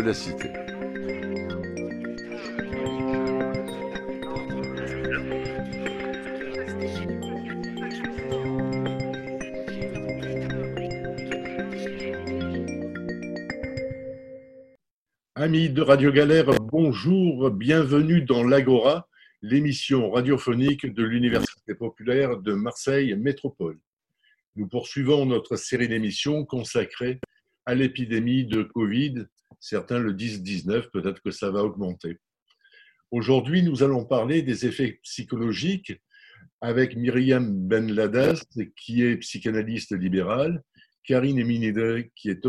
la cité. Amis de Radio Galère, bonjour, bienvenue dans l'Agora, l'émission radiophonique de l'Université populaire de Marseille Métropole. Nous poursuivons notre série d'émissions consacrée à l'épidémie de Covid. Certains le disent 19, peut-être que ça va augmenter. Aujourd'hui, nous allons parler des effets psychologiques avec Myriam Benladas, qui est psychanalyste libérale, Karine Eminide, qui est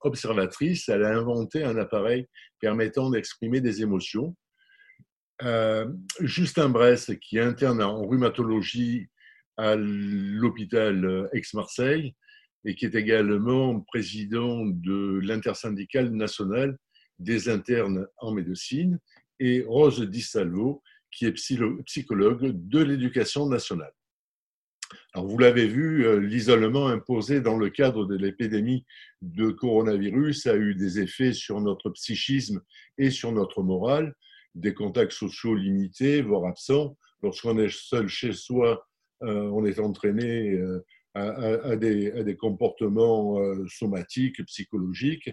observatrice. Elle a inventé un appareil permettant d'exprimer des émotions. Euh, Justin Bress, qui est interne en rhumatologie à l'hôpital Aix-Marseille et qui est également président de l'intersyndicale nationale des internes en médecine, et Rose Di Salvo, qui est psychologue de l'éducation nationale. Alors, vous l'avez vu, euh, l'isolement imposé dans le cadre de l'épidémie de coronavirus a eu des effets sur notre psychisme et sur notre morale, des contacts sociaux limités, voire absents. Lorsqu'on est seul chez soi, euh, on est entraîné euh, à, des, comportements somatiques, psychologiques,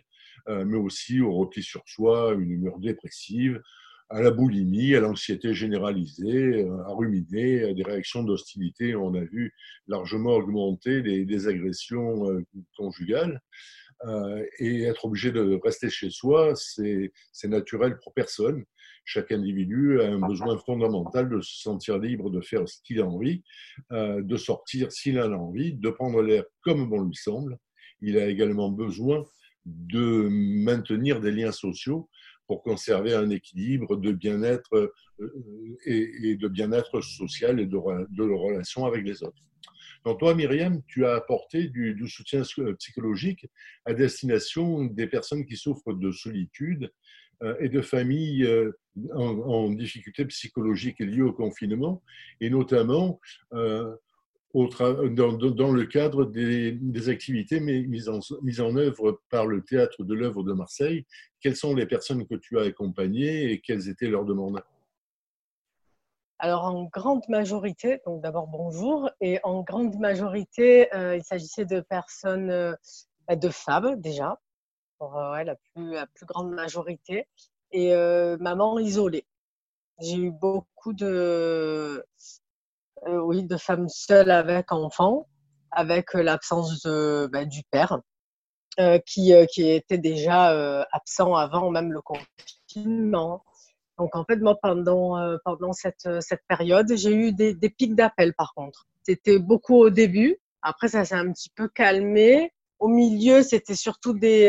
mais aussi au repli sur soi, une humeur dépressive, à la boulimie, à l'anxiété généralisée, à ruminer, à des réactions d'hostilité. On a vu largement augmenter les, agressions euh, conjugales. Euh, et être obligé de rester chez soi, c'est naturel pour personne. Chaque individu a un besoin fondamental de se sentir libre de faire ce qu'il a envie, euh, de sortir s'il en a envie, de prendre l'air comme bon lui semble. Il a également besoin de maintenir des liens sociaux pour conserver un équilibre de bien-être euh, et, de bien-être social et de, de relation avec les autres. Donc toi, Myriam, tu as apporté du, soutien psychologique à destination des personnes qui souffrent de solitude euh, et de familles euh, en, difficulté psychologique liées au confinement, et notamment dans, le cadre des, activités mises en, œuvre par le théâtre de l'œuvre de Marseille. Quelles sont les personnes que tu as accompagnées et quelles étaient leurs demandes? Alors, en grande majorité, donc d'abord bonjour, et en grande majorité, euh, il s'agissait de personnes, euh, de femmes déjà, pour euh, la, plus, la, plus, grande majorité, et maman isolée. J'ai eu beaucoup de, euh, oui, de femmes seules avec enfants, avec euh, l'absence bah, du père, euh, qui, qui était déjà absent avant même le confinement. Donc en fait, moi, pendant, pendant cette, cette période, j'ai eu des, des pics d'appel par contre. C'était beaucoup au début. Après, ça s'est un petit peu calmé. Au milieu, c'était surtout des,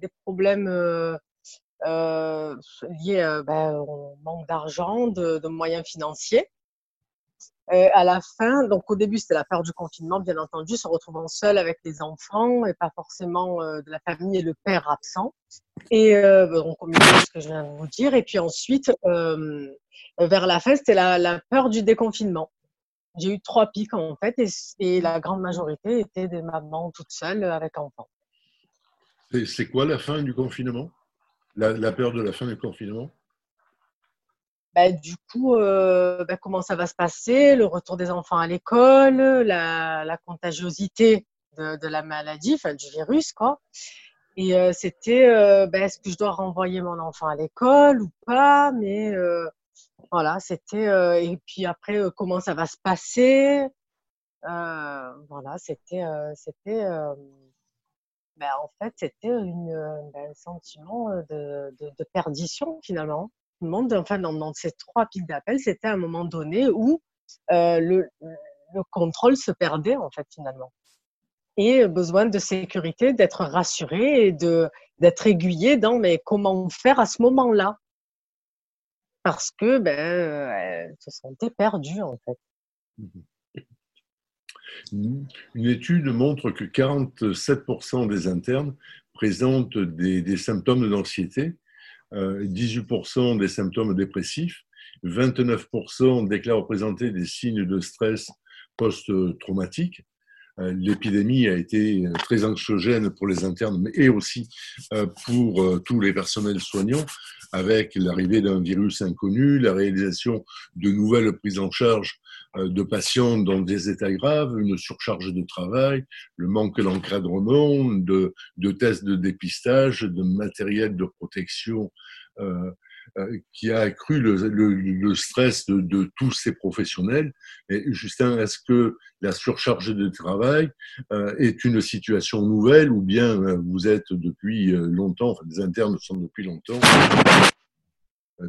des problèmes euh, liés bah, au manque d'argent, de, de, moyens financiers. Euh, à la fin, donc au début c'était la peur du confinement, bien entendu, se retrouvant seul avec les enfants et pas forcément euh, de la famille et le père absent. Et euh, donc au milieu ce que je viens de vous dire. Et puis ensuite, euh, vers la fin, c'était la, la, peur du déconfinement. J'ai eu trois pics en fait, et, et, la grande majorité était des mamans toutes seules avec enfants. C'est quoi la fin du confinement? La, la peur de la fin du confinement? Bah, du coup, euh, bah, comment ça va se passer, le retour des enfants à l'école, la, contagiosité de, la maladie, enfin du virus, quoi. Et euh, c'était, euh, bah, est-ce que je dois renvoyer mon enfant à l'école ou pas? Mais voilà, c'était. et puis après, comment ça va se passer? Voilà, c'était, c'était. en fait, c'était un sentiment de, de perdition finalement dans, ces trois pics d'appel, c'était un moment donné où euh, le, le, contrôle se perdait en fait finalement. et besoin de sécurité, d'être rassuré et d'être aiguillé dans mais comment faire à ce moment-là? Parce que ben, elles se sentaient fait. Une étude montre que 47% des internes présentent des, symptômes d'anxiété, 18% euh, des symptômes dépressifs, 29% déclarent présenter des signes de stress post-traumatique. Euh, l'épidémie a été très anxiogène pour les internes, et aussi euh, pour tous les personnels soignants, avec l'arrivée d'un virus inconnu, la réalisation de nouvelles prises en charge euh, de patients dans des états graves, une surcharge de travail, le manque d'encadrement, de, tests de dépistage, de matériel de protection euh, euh, qui a accru le, le, stress de, de, tous ces professionnels. Justin, est-ce que la surcharge de travail euh, est une situation nouvelle ou bien euh, vous êtes depuis longtemps, enfin les internes sont depuis longtemps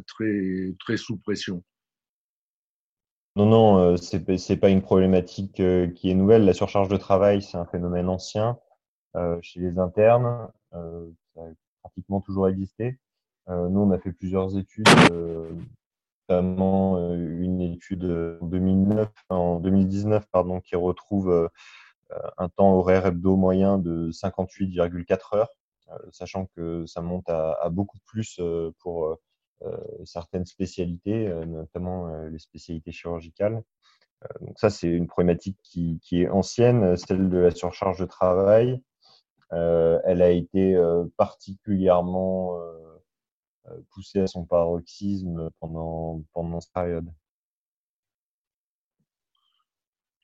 très, très sous pression? Non, non, ce n'est pas une problématique qui est nouvelle. La surcharge de travail, c'est un phénomène ancien chez les internes. ça a pratiquement toujours existé. Nous, on a fait plusieurs études, notamment une étude en 2009, en 2019, pardon, qui retrouve un temps horaire hebdo moyen de 58,4 heures, sachant que ça monte à, beaucoup plus pour euh, certaines spécialités, euh, notamment euh, les spécialités chirurgicales. donc ça, c'est une problématique qui, est ancienne, celle de la surcharge de travail. elle a été particulièrement poussée à son paroxysme pendant, pendant cette période.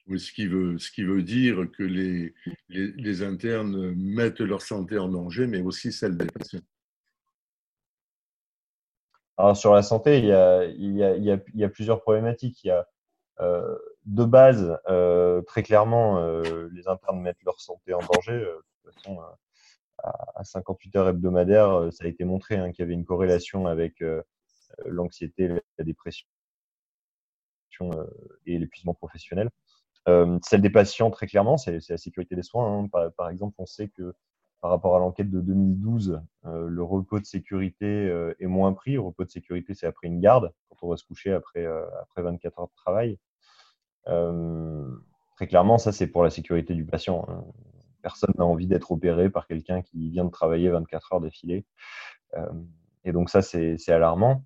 Oui, ce, qui veut, ce qui veut dire que les, les, les, internes mettent leur santé en danger, mais aussi celle des patients. Alors sur la santé, il y a, il y a, il y a, plusieurs problématiques. Il y a euh, de base, euh, très clairement, euh, les internes mettent leur santé en danger. de toute façon, à, 58 heures hebdomadaires, ça a été montré hein, qu'il y avait une corrélation avec l'anxiété, la dépression et l'épuisement professionnel. celle des patients, très clairement, c'est la sécurité des soins. Hein. Par, exemple, on sait que par rapport à l'enquête de 2012, euh, le repos de sécurité euh, est moins pris. Le repos de sécurité, c'est après une garde, quand on va se coucher après, euh, après 24 heures de travail. très clairement, ça, c'est pour la sécurité du patient. Hein. Personne n'a envie d'être opéré par quelqu'un qui vient de travailler 24 heures d'affilée. et donc, ça, c'est alarmant.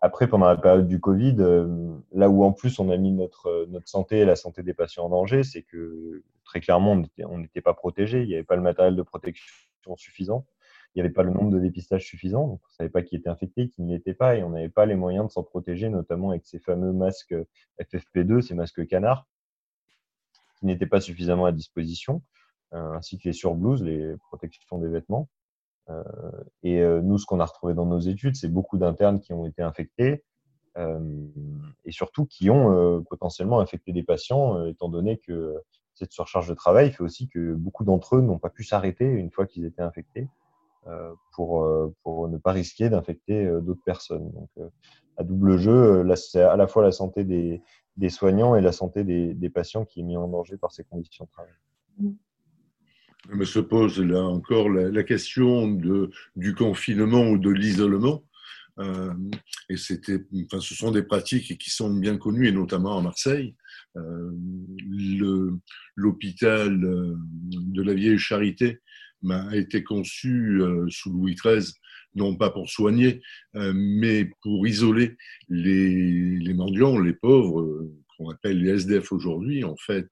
Après, pendant la période du Covid, là où en plus on a mis notre, notre santé et la santé des patients en danger, c'est que très clairement, on n'était pas protégé. Il n'y avait pas le matériel de protection suffisant. Il n'y avait pas le nombre de dépistages suffisant. On ne savait pas qui était infecté, qui n'y était pas. Et on n'avait pas les moyens de s'en protéger, notamment avec ces fameux masques FFP2, ces masques canards, qui n'étaient pas suffisamment à disposition, euh, ainsi que les surblouses, les protections des vêtements. Euh, et euh, nous, ce qu'on a retrouvé dans nos études, c'est beaucoup d'internes qui ont été infectés, et surtout qui ont potentiellement infecté des patients, étant donné que cette surcharge de travail fait aussi que beaucoup d'entre eux n'ont pas pu s'arrêter une fois qu'ils étaient infectés euh, pour, euh, pour ne pas risquer d'infecter euh, d'autres personnes. Donc, à double jeu, c'est à la fois la santé des, des soignants et la santé des, des, patients qui est mise en danger par ces conditions de travail. Me se pose là encore la, question de, du confinement ou de l'isolement. Euh, et c'était, enfin, ce sont des pratiques qui sont bien connues, et notamment à Marseille. Euh, l'hôpital euh, de la Vieille Charité a été conçu sous Louis XIII, non pas pour soigner, mais pour isoler les, les mendiants, les pauvres, appelle les SDF aujourd'hui. En fait,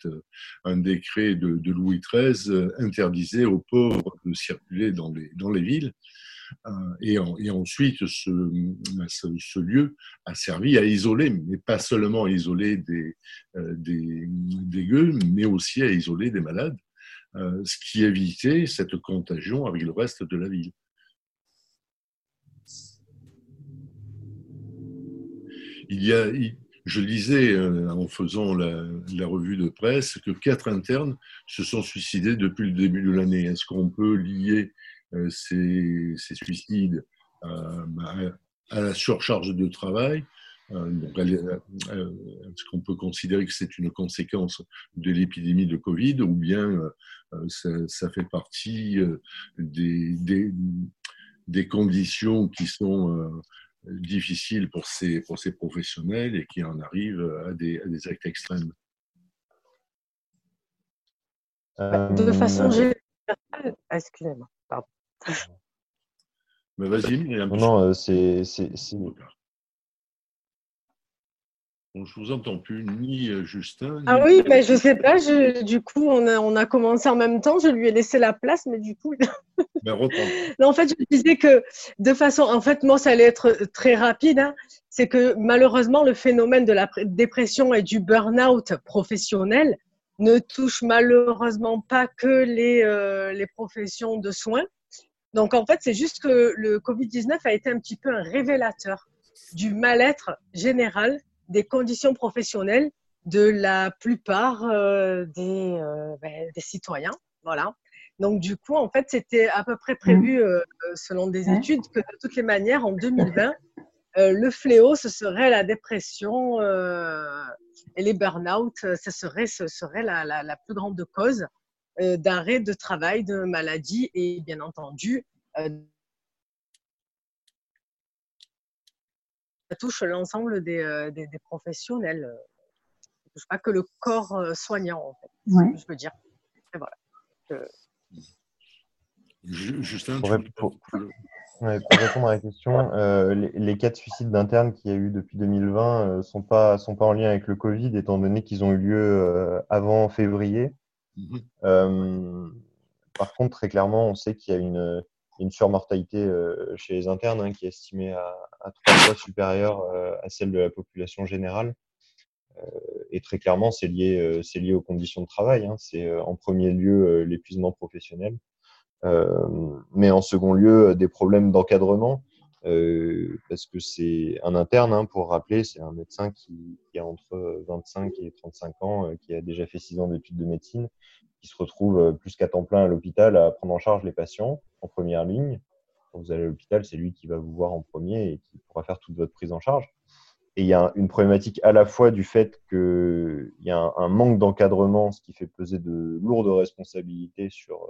un décret de, Louis XIII interdisait aux pauvres de circuler dans les, villes. Euh, et, ensuite, ce, lieu a servi à isoler, mais pas seulement à isoler des, euh, gueules, mais aussi à isoler des malades, euh, ce qui évitait cette contagion avec le reste de la ville. Il y a, je lisais en faisant la, la, revue de presse que quatre internes se sont suicidés depuis le début de l'année. Est-ce qu'on peut lier euh, ces, suicides euh, bah, à la surcharge de travail Est-ce qu'on peut considérer que c'est une conséquence de l'épidémie de Covid ou bien ça, fait partie des, des, des, conditions qui sont difficiles pour ces, pour ces professionnels et qui en arrivent à des, à des actes extrêmes De façon générale, excusez-moi, pardon. Mais vas-y, Non, euh, c'est. Bon, je vous entends plus, ni euh, Justin. Ah oui, mais je sais pas. du coup, on a, on a commencé en même temps. Je lui ai laissé la place, mais du coup. Mais non, en fait, je disais que de façon, en fait, moi, ça allait être très rapide. Hein. C'est que malheureusement, le phénomène de la dépression et du burn-out professionnel ne touche malheureusement pas que les, euh, les professions de soins. Donc en fait, c'est juste que le Covid-19 a été un petit peu un révélateur du mal-être général des conditions professionnelles de la plupart euh, des, euh, ben, des, citoyens. Voilà. Donc du coup, en fait, c'était à peu près prévu, mmh. selon des études, que de toutes les manières, en 2020, le fléau, ce serait la dépression et les burn-out, ce serait, ce serait la, la, plus grande cause euh, d'arrêt de travail, de maladie et bien entendu, ça touche l'ensemble des, euh, des, professionnels. Ça touche pas que le corps soignant, en fait, je veux dire. Et voilà. Justin, pour répondre à la question, euh, les, cas de suicide d'interne qu'il y a eu depuis 2020 ne euh, sont, pas, sont pas en lien avec le Covid, étant donné qu'ils ont eu lieu euh, avant février. Mhm. par contre, très clairement, on sait qu'il y a une, une surmortalité chez les internes hein, qui est estimée à, trois fois supérieure à celle de la population générale. et très clairement, c'est lié, c'est lié aux conditions de travail. Hein. C'est en premier lieu l'épuisement professionnel. Euh, mais en second lieu, des problèmes d'encadrement. Euh, parce que c'est un interne, hein, pour rappeler, c'est un médecin qui, a entre 25 et 35 ans, euh, qui a déjà fait 6 ans d'études de médecine, qui se retrouve plus qu'à temps plein à l'hôpital à prendre en charge les patients en première ligne. Quand vous allez à l'hôpital, c'est lui qui va vous voir en premier et qui pourra faire toute votre prise en charge. Et il y a une problématique à la fois du fait qu'il y a un, manque d'encadrement, ce qui fait peser de lourdes responsabilités sur,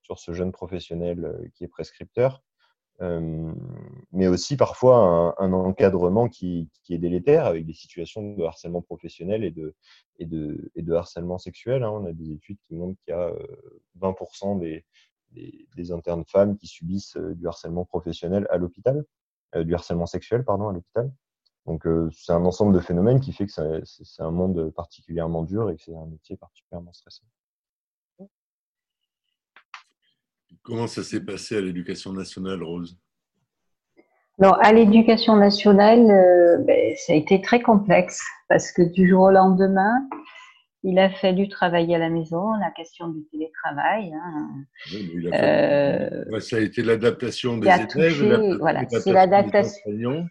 sur ce jeune professionnel euh, qui est prescripteur, euh, mais aussi parfois un, encadrement qui, est délétère avec des situations de harcèlement professionnel et de, et de, et de harcèlement sexuel. Hein. On a des études qui montrent qu'il y a 20% euh, des, des, internes femmes qui subissent du harcèlement professionnel à l'hôpital, du harcèlement sexuel, pardon, à l'hôpital. Donc c'est un ensemble de phénomènes qui fait que c'est un monde particulièrement dur et que c'est un métier particulièrement stressant. Comment ça s'est passé à l'éducation nationale, Rose? Alors, à l'éducation nationale, euh, ben, ça a été très complexe parce que du jour au lendemain, il a fallu travailler à la maison, la question du télétravail. Hein. Euh, ça a été l'adaptation des élèves, voilà, c'est l'adaptation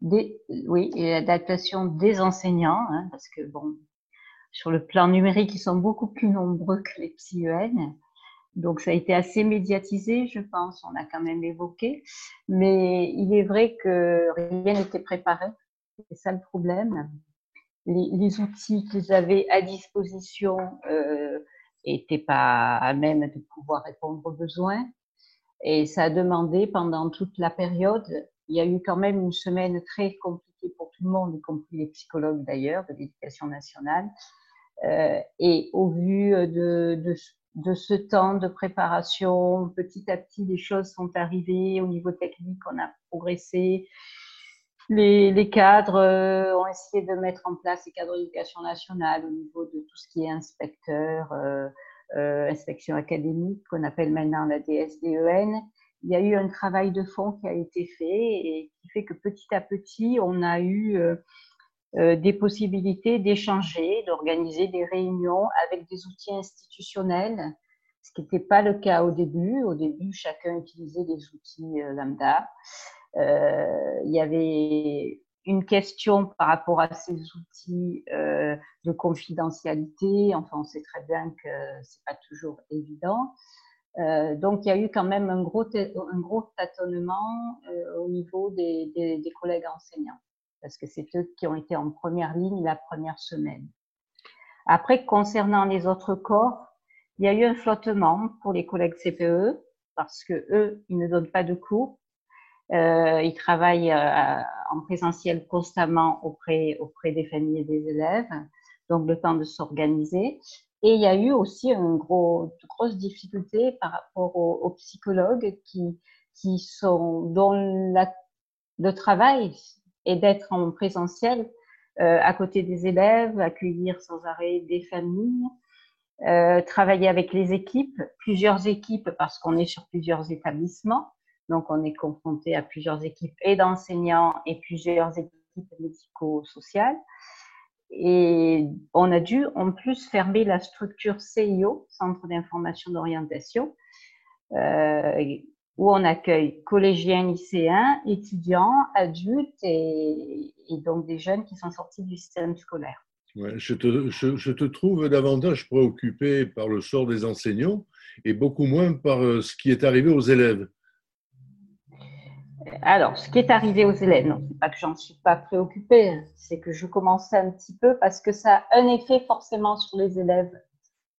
des oui, et l'adaptation des enseignants, hein, parce que bon, sur le plan numérique, ils sont beaucoup plus nombreux que les psy-EN. Donc ça a été assez médiatisé, je pense, on a quand même évoqué. Mais il est vrai que rien n'était préparé. C'est ça le problème. Les, outils qu'ils avaient à disposition n'étaient euh, pas à même de pouvoir répondre aux besoins. Et ça a demandé pendant toute la période, il y a eu quand même une semaine très compliquée pour tout le monde, y compris les psychologues d'ailleurs, de l'éducation nationale. Euh, et au vu de, de, de ce temps de préparation. Petit à petit, les choses sont arrivées. Au niveau technique, on a progressé. Les, cadres euh, ont essayé de mettre en place les cadres d'éducation nationale au niveau de tout ce qui est inspecteur, euh, euh, inspection académique, qu'on appelle maintenant la DSDEN. Il y a eu un travail de fond qui a été fait et qui fait que petit à petit, on a eu euh, des possibilités d'échanger, d'organiser des réunions avec des outils institutionnels, ce qui n'était pas le cas au début. Au début, chacun utilisait des outils euh, lambda. Euh, il y avait une question par rapport à ces outils de confidentialité. Enfin, on sait très bien que c'est pas toujours évident. donc, il y a eu quand même un gros, un gros tâtonnement au niveau des collègues enseignants. Parce que c'est eux qui ont été en première ligne la première semaine. Après, concernant les autres corps, il y a eu un flottement pour les collègues CPE parce que eux, ils ne donnent pas de cours. Euh, ils travaillent euh, en présentiel constamment auprès, auprès des familles et des élèves, donc le temps de s'organiser. Et il y a eu aussi une gros, grosse difficulté par rapport aux, psychologues qui, qui sont, dont le travail est d'être en présentiel euh, à côté des élèves, accueillir sans arrêt des familles, euh, travailler avec les équipes, plusieurs équipes parce qu'on est sur plusieurs établissements. Donc, on est confronté à plusieurs équipes et d'enseignants et plusieurs équipes médico-sociales. Et on a dû en plus fermer la structure CIO, Centre d'information d'orientation, euh, où on accueille collégiens, lycéens, étudiants, adultes et, donc des jeunes qui sont sortis du système scolaire. je, te, je, te, trouve davantage préoccupé par le sort des enseignants et beaucoup moins par euh, ce qui est arrivé aux élèves. Alors, ce qui est arrivé aux élèves, non, c'est pas que j'en suis pas préoccupée, hein. c'est que je commençais un petit peu parce que ça a un effet forcément sur les élèves.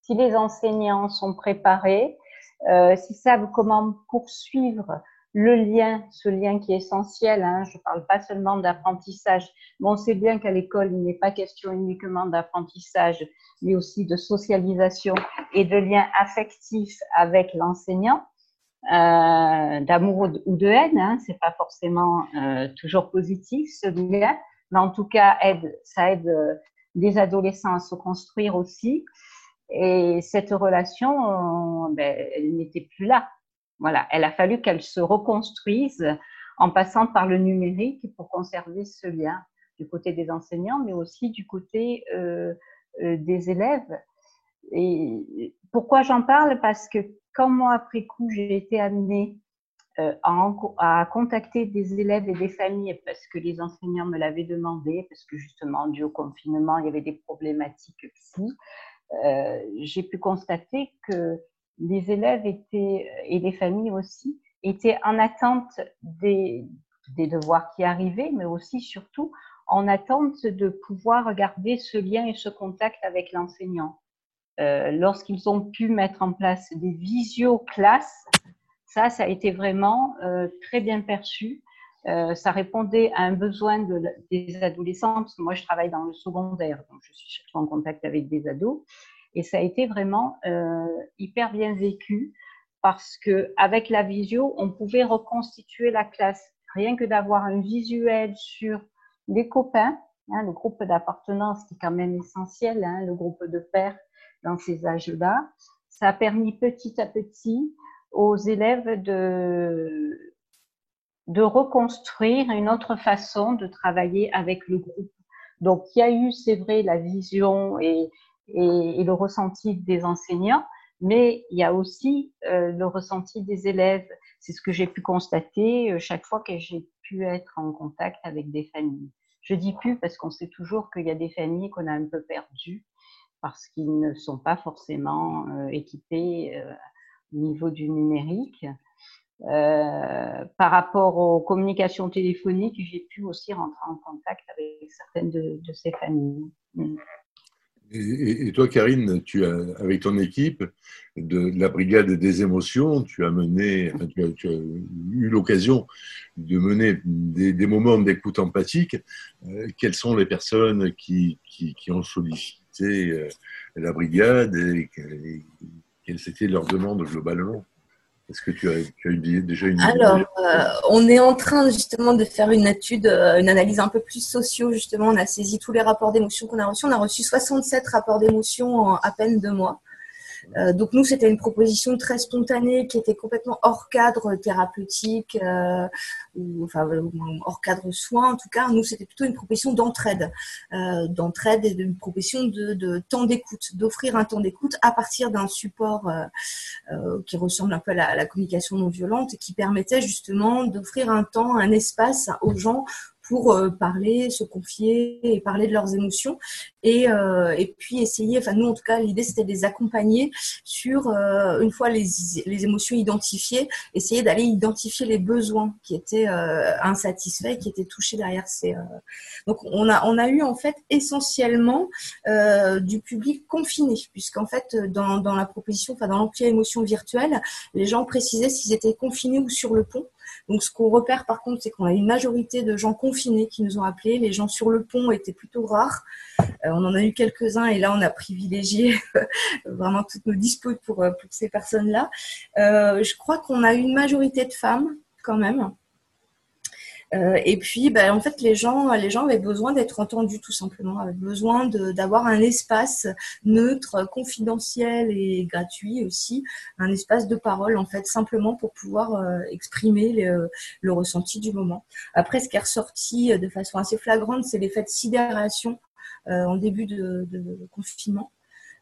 Si les enseignants sont préparés, euh, s'ils savent comment poursuivre le lien, ce lien qui est essentiel, hein, je ne parle pas seulement d'apprentissage, mais on sait bien qu'à l'école, il n'est pas question uniquement d'apprentissage, mais aussi de socialisation et de lien affectif avec l'enseignant. Euh, d'amour ou de haine, hein, c'est pas forcément euh, toujours positif ce lien, mais en tout cas aide, ça aide euh, les adolescents à se construire aussi. Et cette relation, ben, elle n'était plus là. Voilà, elle a fallu qu'elle se reconstruise en passant par le numérique pour conserver ce lien du côté des enseignants, mais aussi du côté euh, euh, des élèves. Et pourquoi j'en parle? Parce que quand moi, après coup, j'ai été amenée euh, à, à, contacter des élèves et des familles parce que les enseignants me l'avaient demandé, parce que justement, dû au confinement, il y avait des problématiques psy, euh, j'ai pu constater que les élèves étaient, et les familles aussi, étaient en attente des, devoirs qui arrivaient, mais aussi surtout en attente de pouvoir garder ce lien et ce contact avec l'enseignant. Euh, lorsqu'ils ont pu mettre en place des visio-classes, ça, ça a été vraiment euh, très bien perçu. Euh, ça répondait à un besoin de, des adolescents, parce que moi je travaille dans le secondaire, donc je suis surtout en contact avec des ados, et ça a été vraiment euh, hyper bien vécu parce que avec la visio, on pouvait reconstituer la classe. Rien que d'avoir un visuel sur les copains, hein, le groupe d'appartenance qui est quand même essentiel, hein, le groupe de pères dans ces âges-là, ça a permis petit à petit aux élèves de de reconstruire une autre façon de travailler avec le groupe. Donc, il y a eu, c'est vrai, la vision et, le ressenti des enseignants, mais il y a aussi euh, le ressenti des élèves. C'est ce que j'ai pu constater euh, chaque fois que j'ai pu être en contact avec des familles. Je dis plus parce qu'on sait toujours qu'il y a des familles qu'on a un peu perdues parce qu'ils ne sont pas forcément euh, équipés au niveau du numérique. Euh, par rapport aux communications téléphoniques, j'ai pu aussi rentrer en contact avec certaines de, ces familles. Mm. Et, toi, Karine, tu as, avec ton équipe de, la brigade des émotions, tu as mené, tu as, eu l'occasion de mener des, moments d'écoute empathique. Euh, quelles sont les personnes qui, ont sollicité euh, la brigade et quelles étaient leurs demandes globalement? Est-ce que tu as, déjà une Alors, euh, on est en train justement de faire une étude, euh, une analyse un peu plus socio. Justement, on a saisi tous les rapports d'émotion qu'on a reçus. On a reçu 67 rapports d'émotion en à peine deux mois. Euh, donc nous, c'était une proposition très spontanée qui était complètement hors cadre thérapeutique, euh, ou enfin hors cadre soin en tout cas. Nous, c'était plutôt une proposition d'entraide, euh, d'entraide et une proposition de, temps d'écoute, d'offrir un temps d'écoute à partir d'un support qui ressemble un peu à la, à la communication non violente et qui permettait justement d'offrir un temps, un espace aux gens pour parler, se confier et parler de leurs émotions. Et, et puis essayer, enfin nous en tout cas, l'idée c'était de les accompagner sur, une fois les, les émotions identifiées, essayer d'aller identifier les besoins qui étaient insatisfaits, qui étaient touchés derrière ces... Donc on a, on a eu en fait essentiellement du public confiné, puisqu'en fait dans, dans la proposition, enfin dans l'empire émotion virtuelle, les gens précisaient s'ils étaient confinés ou sur le pont. Donc, ce qu'on repère par contre, c'est qu'on a une majorité de gens confinés qui nous ont appelés. Les gens sur le pont étaient plutôt rares. Euh, on en a eu quelques-uns et là, on a privilégié vraiment toutes nos pour, euh, pour ces personnes-là. Euh, je crois qu'on a une majorité de femmes quand même. Euh, et puis, ben, en fait, les gens, les gens avaient besoin d'être entendus tout simplement, avaient besoin d'avoir un espace neutre, confidentiel et gratuit aussi, un espace de parole en fait, simplement pour pouvoir euh, exprimer le, le, ressenti du moment. Après, ce qui est ressorti de façon assez flagrante, c'est l'effet de sidération euh, en début de, de confinement.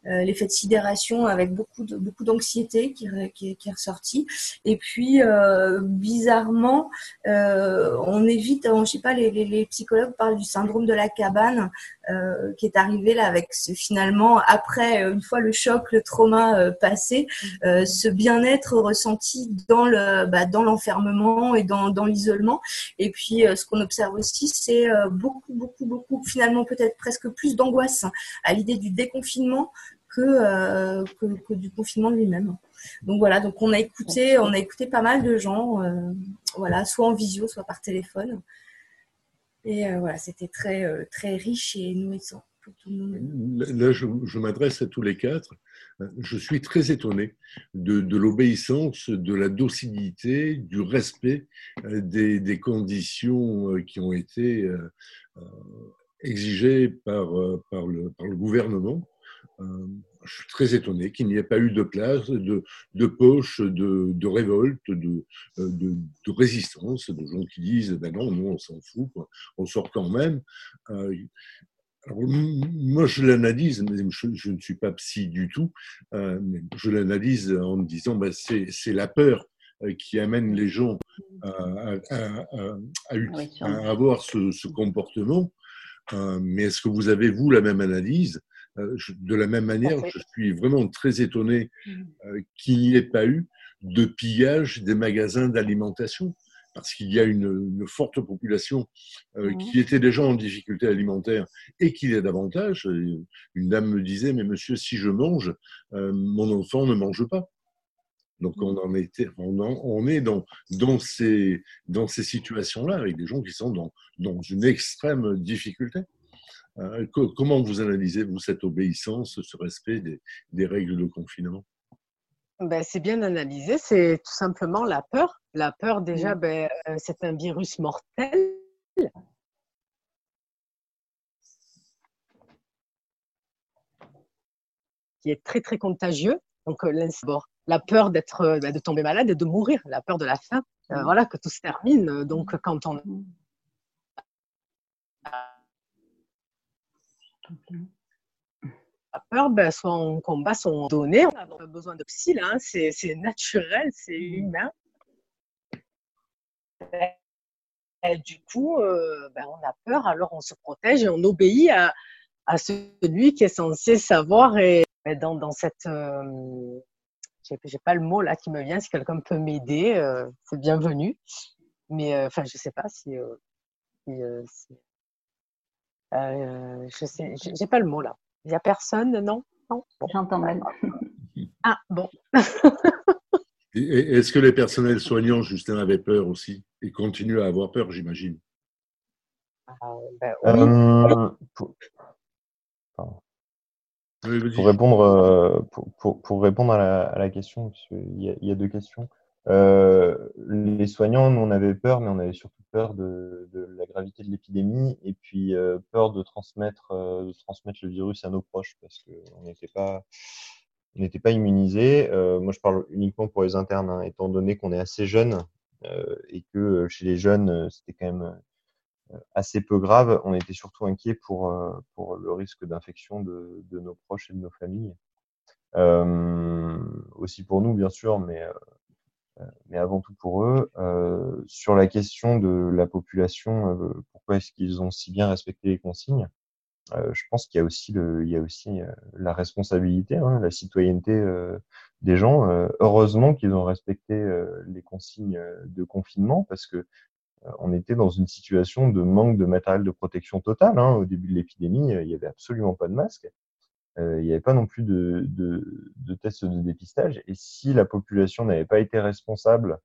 Euh, l'effet de sidération avec beaucoup beaucoup d'anxiété qui, qui, est ressorti. Et puis euh, bizarrement, euh, on évite, je sais pas, les, les, psychologues parlent du syndrome de la cabane euh, qui est arrivé là avec ce, finalement après une fois le choc, le trauma passé, ce bien-être ressenti dans le bah, dans l'enfermement et dans dans l'isolement. Et puis ce qu'on observe aussi, c'est beaucoup beaucoup beaucoup finalement peut-être presque plus d'angoisse à l'idée du déconfinement euh, que, que, du confinement lui-même. Donc voilà, donc on a écouté, on a écouté pas mal de gens, euh, voilà, soit en visio, soit par téléphone. Et euh, voilà, c'était très très riche et nourrissant pour tout le monde. Là, je, m'adresse à tous les quatre. Je suis très étonné de, l'obéissance, de la docilité, du respect des, des, conditions qui ont été exigées par le gouvernement je suis très étonné qu'il n'y ait pas eu de place, de, de poche, de, de révolte, de, de, de, résistance, de gens qui disent ben non, nous on s'en fout, quoi. on sort quand même. Euh, alors, moi, je l'analyse, mais je, je, ne suis pas psy du tout, euh, mais je l'analyse en me disant ben, c'est la peur euh, qui amène les gens à, à, à, à avoir ce, ce comportement. Euh, mais est-ce que vous avez, vous, la même analyse? Euh, de la même manière, je suis vraiment très étonné mmh. euh, qu'il n'y ait pas eu de pillage des magasins d'alimentation parce qu'il y a une, forte population euh, mmh. qui était déjà en difficulté alimentaire et qui l'est davantage. Une dame me disait, mais monsieur, si je mange, mon enfant ne mange pas. Donc on en était, on, est dans, dans ces, dans ces situations-là avec des gens qui sont dans, dans une extrême difficulté. Euh, comment vous analysez, vous, cette obéissance, ce respect des, règles de confinement? Ben, C'est bien analysé, c'est tout simplement la peur. La peur, déjà, ben, euh, c'est un virus mortel. qui est très très contagieux. Donc euh, la peur d'être, ben, de tomber malade et de mourir, la peur de la faim, voilà que tout se termine. Donc quand on La peur, ben, son combat sont donnés. On a besoin de psy, là, hein. c'est, naturel, c'est humain. Et du coup, euh, ben, on a peur, alors on se protège et on obéit à, à celui qui est censé savoir. Et dans, dans cette. Euh, j'ai, pas le mot là qui me vient, si quelqu'un peut m'aider, euh, c'est bienvenu. Mais enfin, je sais pas si, si euh, je sais, j'ai pas le mot là. Il n'y a personne, non? Non? J'entends mal. Ah, bon. Est-ce que les personnels soignants, Justin, avaient peur aussi et continuent à avoir peur, j'imagine? Ah, ben euh, pour... répondre, euh, pour, pour, répondre à la, à la question, il y, a, il y, a, deux questions. Euh, les soignants, nous, on avait peur, mais on avait surtout peur de, la gravité de l'épidémie et puis euh, peur de transmettre, euh, de transmettre le virus à nos proches parce qu'on n'était pas, on immunisés. Moi, je parle uniquement pour les internes, hein, étant donné qu'on est assez jeunes et que chez les jeunes, c'était quand même assez peu grave. On était surtout inquiet pour, pour le risque d'infection de, de, nos proches et de nos familles. aussi pour nous, bien sûr, mais mais avant tout pour eux. sur la question de la population, pourquoi est-ce qu'ils ont si bien respecté les consignes je pense qu'il y a aussi, le, il y a aussi la responsabilité, hein, la citoyenneté des gens. heureusement qu'ils ont respecté les consignes de confinement parce que on était dans une situation de manque de matériel de protection totale. Hein. Au début de l'épidémie, il n'y avait absolument pas de masque. Il n'y avait pas non plus de, de, de, tests de dépistage. Et si la population n'avait pas été responsable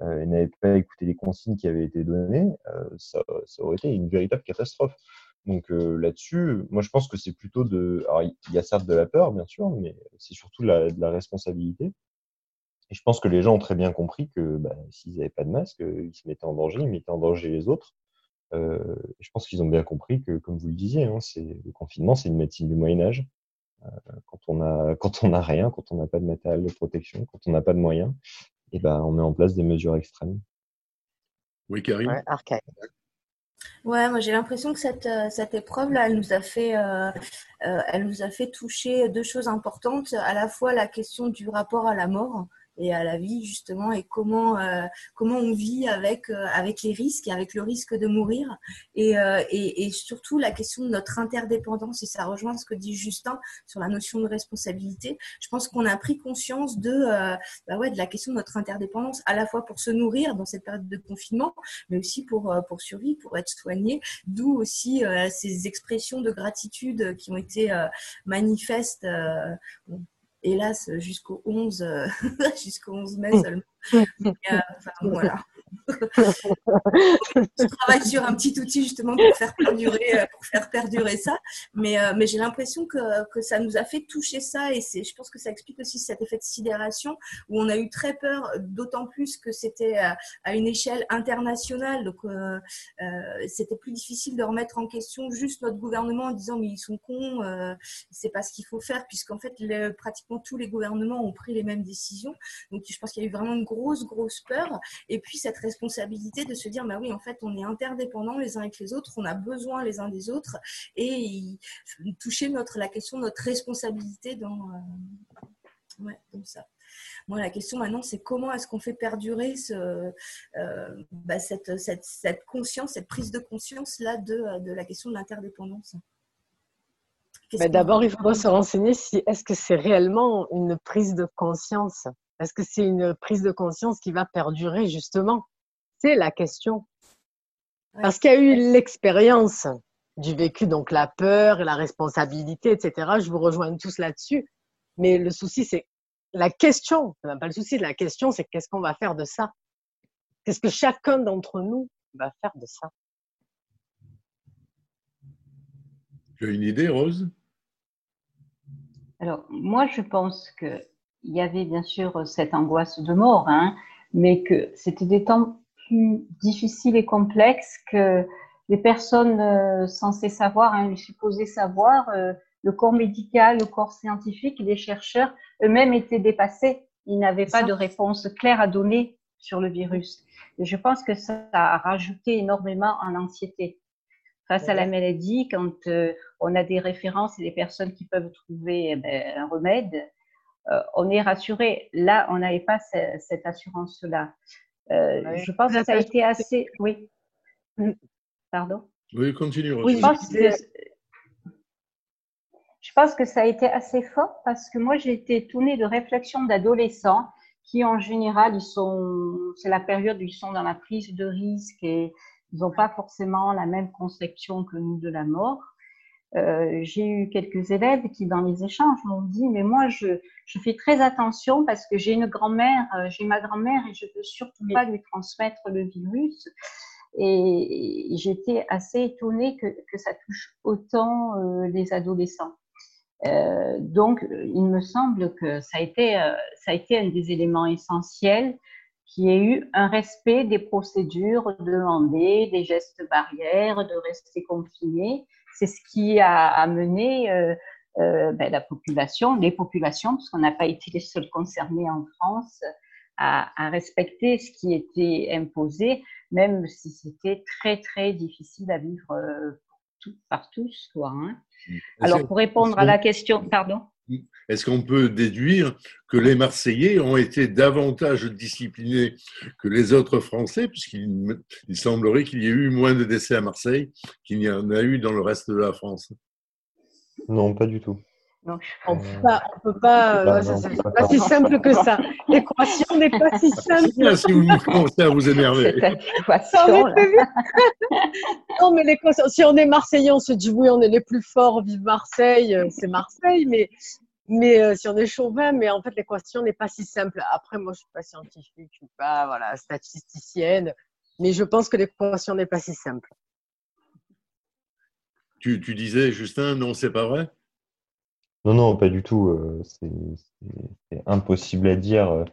et n'avait pas écouté les consignes qui avaient été données, ça, ça, aurait été une véritable catastrophe. Donc là-dessus, moi je pense que c'est plutôt de. Alors il y a certes de la peur, bien sûr, mais c'est surtout la, de la, responsabilité. Et je pense que les gens ont très bien compris que bah, s'ils n'avaient pas de masque, ils se mettaient en danger, ils mettaient en danger les autres. Euh, je pense qu'ils ont bien compris que, comme vous le disiez, hein, c'est le confinement, c'est une médecine du Moyen Âge. Quand on a quand on n'a rien, quand on n'a pas de matériel de protection, quand on n'a pas de moyens, et eh ben on met en place des mesures extrêmes. Oui, Karim. Ouais, Ouais, moi j'ai l'impression que cette, euh, cette épreuve-là, elle nous a fait, euh, euh, elle nous a fait toucher deux choses importantes. À la fois la question du rapport à la mort, et à la vie justement et comment euh, comment on vit avec euh, avec les risques et avec le risque de mourir. Et, euh, et, et, surtout la question de notre interdépendance et ça rejoint ce que dit Justin sur la notion de responsabilité. Je pense qu'on a pris conscience de bah ouais de la question de notre interdépendance à la fois pour se nourrir dans cette période de confinement mais aussi pour pour survivre pour être soigné. D'où aussi ces expressions de gratitude qui ont été manifestes hélas jusqu'au 11, euh, jusqu'au 11 mai seulement. Euh, voilà. Je travaille sur un petit outil justement pour faire perdurer, euh, ça. Mais, euh, mais j'ai l'impression que, ça nous a fait toucher ça et je pense que ça explique aussi cet effet de sidération où on a eu très peur, d'autant plus que c'était à, une échelle internationale. Donc euh, c'était plus difficile de remettre en question juste notre gouvernement en disant mais ils sont cons, c'est pas ce qu'il faut faire puisqu'en fait pratiquement tous les gouvernements ont pris les mêmes décisions. Donc je pense qu'il y a eu vraiment une grosse grosse peur et puis cette responsabilité de se dire, bah oui, en fait, on est interdépendants les uns avec les autres, on a besoin les uns des autres, et toucher notre, la question de notre responsabilité dans, euh, ouais, ça. Moi, la question maintenant, c'est comment est-ce qu'on fait perdurer ce, euh, bah, cette, cette, cette, conscience, cette prise de conscience-là de, de la question de l'interdépendance? Bah, D'abord, il faudra se renseigner si est-ce que c'est réellement une prise de conscience? Est-ce que c'est une prise de conscience qui va perdurer justement c'est la question. Parce qu'il y a eu l'expérience du vécu, donc la peur et la responsabilité, etc. Je vous rejoins tous là-dessus. Mais le souci, c'est la question. n'est pas le souci. La question, c'est qu'est-ce qu'on va faire de ça? Qu'est-ce que chacun d'entre nous va faire de ça? Tu as une idée, Rose? Alors, moi, je pense qu'il y avait bien sûr cette angoisse de mort, hein, mais que c'était des temps plus difficile et complexe que les personnes euh, censées savoir, hein, supposées savoir, euh, le corps médical, le corps scientifique, les chercheurs eux-mêmes étaient dépassés. Ils n'avaient pas de réponse claire à donner sur le virus. Et je pense que ça a rajouté énormément en anxiété face à la maladie. Quand euh, on a des références et des personnes qui peuvent trouver eh ben, un remède, on est rassuré. Là, on n'avait pas cette assurance-là. Euh, je pense que ça a été assez. Oui. Mm. Pardon? Oui, continue. Oui, je pense, que... je pense que ça a été assez fort parce que moi, j'ai été étonnée de réflexions d'adolescents qui, en général, ils sont. C'est la période où ils sont dans la prise de risque et ils n'ont pas forcément la même conception que nous de la mort. Euh, j'ai eu quelques élèves qui, dans les échanges, m'ont dit Mais moi, je, fais très attention parce que j'ai une grand-mère, euh, j'ai ma grand-mère et je ne veux surtout pas lui transmettre le virus. Et j'étais assez étonnée que, ça touche autant euh, les adolescents. Donc, il me semble que ça a, été, ça a été un des éléments essentiels qui ait eu un respect des procédures demandées, des gestes barrières, de rester confiné c'est ce qui a amené euh, euh, ben, la population, les populations, parce qu'on n'a pas été les seuls concernés en France, à, respecter ce qui était imposé, même si c'était très très difficile à vivre euh, par tous. Quoi, hein. Alors pour répondre à la question, pardon? Est-ce qu'on peut déduire que les Marseillais ont été davantage disciplinés que les autres Français, puisqu'il semblerait qu'il y ait eu moins de décès à Marseille qu'il y en a eu dans le reste de la France? Non, pas du tout. On ne peut pas, c'est pas, si simple que ça. L'équation n'est pas si simple. si vous commencez à vous énerver. non, mais l'équation, si on est Marseillais, on se dit oui, on est les plus forts, vive Marseille, euh, c'est Marseille, mais, mais euh, si on est chauvin, mais en fait, l'équation n'est pas si simple. Après, moi, je ne suis pas scientifique, je ne suis pas voilà, statisticienne, mais je pense que l'équation n'est pas si simple. Tu, tu disais, Justin, non, c'est pas vrai? Non, non, pas du tout. Euh, c'est impossible à dire.